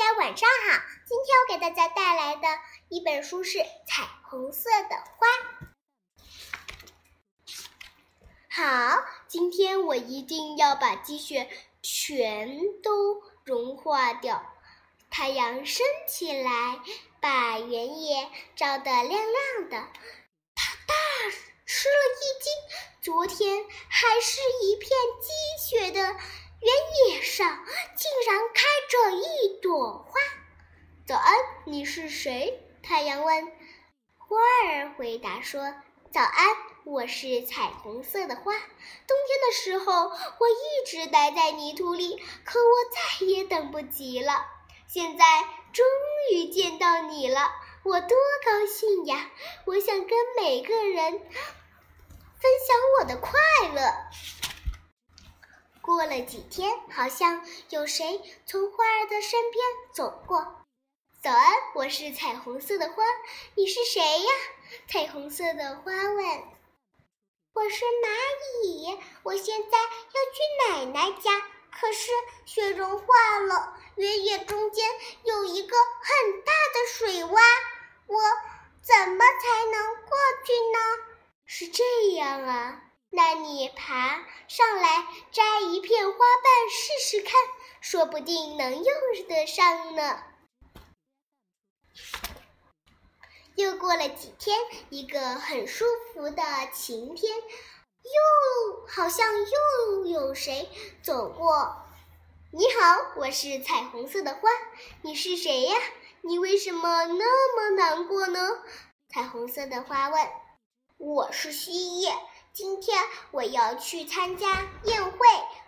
大家晚上好，今天我给大家带来的一本书是《彩虹色的花》。好，今天我一定要把积雪全都融化掉。太阳升起来，把原野照得亮亮的。他大吃了一惊，昨天还是一片积雪的。原野上这一朵花。早安，你是谁？太阳问。花儿回答说：“早安，我是彩虹色的花。冬天的时候，我一直待在泥土里，可我再也等不及了。现在终于见到你了，我多高兴呀！我想跟每个人分享我的快乐。”过了几天，好像有谁从花儿的身边走过。早安，我是彩虹色的花，你是谁呀？彩虹色的花问。我是蚂蚁，我现在要去奶奶家，可是雪融化了，原野中间有一个很大的水洼，我怎么才能过去呢？是这样啊。那你爬上来摘一片花瓣试试看，说不定能用得上呢。又过了几天，一个很舒服的晴天，又好像又有谁走过。你好，我是彩虹色的花，你是谁呀？你为什么那么难过呢？彩虹色的花问。我是蜥蜴。今天我要去参加宴会，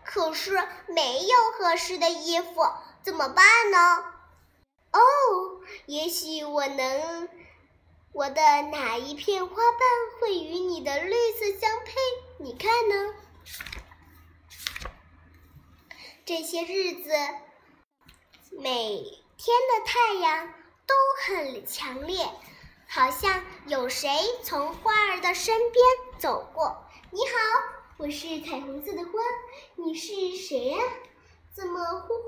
可是没有合适的衣服，怎么办呢？哦，也许我能，我的哪一片花瓣会与你的绿色相配？你看呢？这些日子，每天的太阳都很强烈。好像有谁从花儿的身边走过。你好，我是彩虹色的花，你是谁呀？怎么呼呼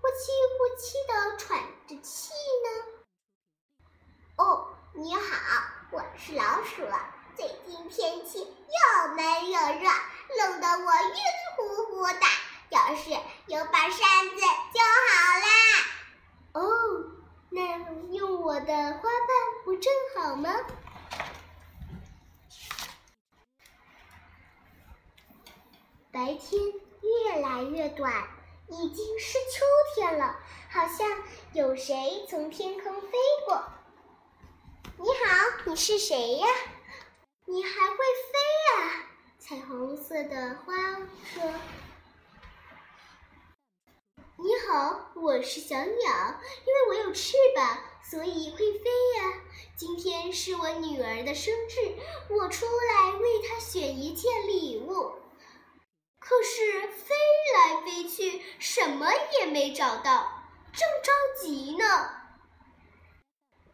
呼气呼气的喘着气呢？哦，你好，我是老鼠。最近天气又闷又热，弄得我晕乎乎的。要是有把扇子就好啦。哦。那用我的花瓣不吗？白天越来越短，已经是秋天了。好像有谁从天空飞过。你好，你是谁呀？你还会飞啊？彩虹色的花说。好，我是小鸟，因为我有翅膀，所以会飞呀。今天是我女儿的生日，我出来为她选一件礼物，可是飞来飞去，什么也没找到，正着急呢。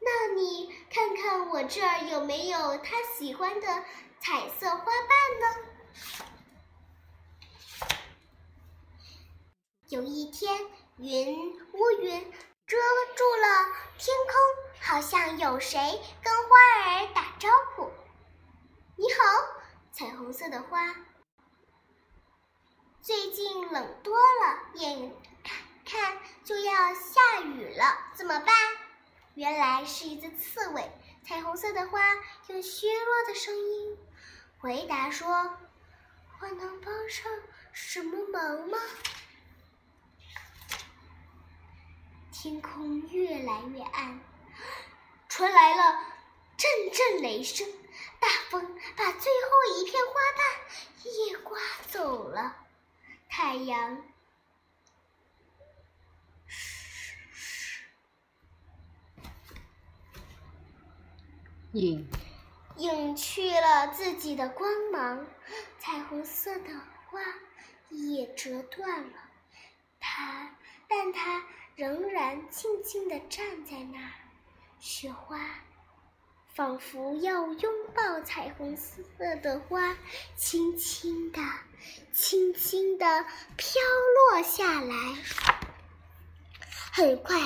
那你看看我这儿有没有她喜欢的彩色花瓣呢？有一天，云乌云遮住了天空，好像有谁跟花儿打招呼：“你好，彩虹色的花。”最近冷多了，眼看看就要下雨了，怎么办？原来是一只刺猬。彩虹色的花用虚弱的声音回答说：“我能帮上什么忙吗？”天空越来越暗，传来了阵阵雷声，大风把最后一片花瓣也刮走了。太阳隐隐去了自己的光芒，彩虹色的花也折断了。它，但它。仍然静静地站在那儿，雪花仿佛要拥抱彩虹色的花，轻轻地、轻轻地飘落下来。很快，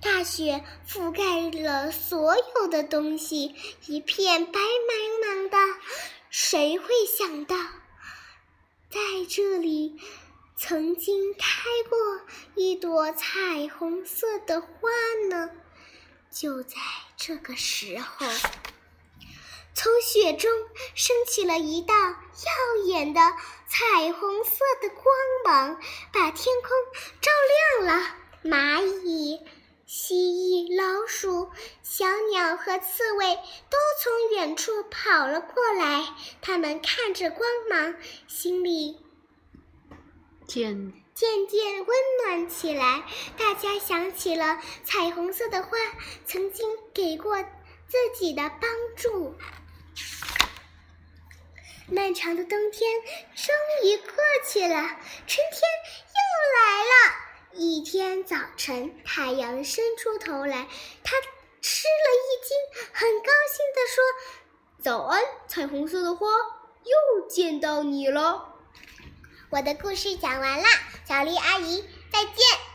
大雪覆盖了所有的东西，一片白茫茫的。谁会想到，在这里曾经开过一朵彩虹色的花呢？就在这个时候，从雪中升起了一道耀眼的彩虹色的光芒，把天空照亮了。蚂蚁、蜥蜴、老鼠、小鸟和刺猬都从远处跑了过来，它们看着光芒，心里渐渐渐温暖起来。大家想起了彩虹色的花曾经给过自己的帮助。漫长的冬天终于过去了，春天又来了。一天早晨，太阳伸出头来，他吃了一惊，很高兴地说：“早安，彩虹色的花，又见到你了。”我的故事讲完啦，小丽阿姨再见。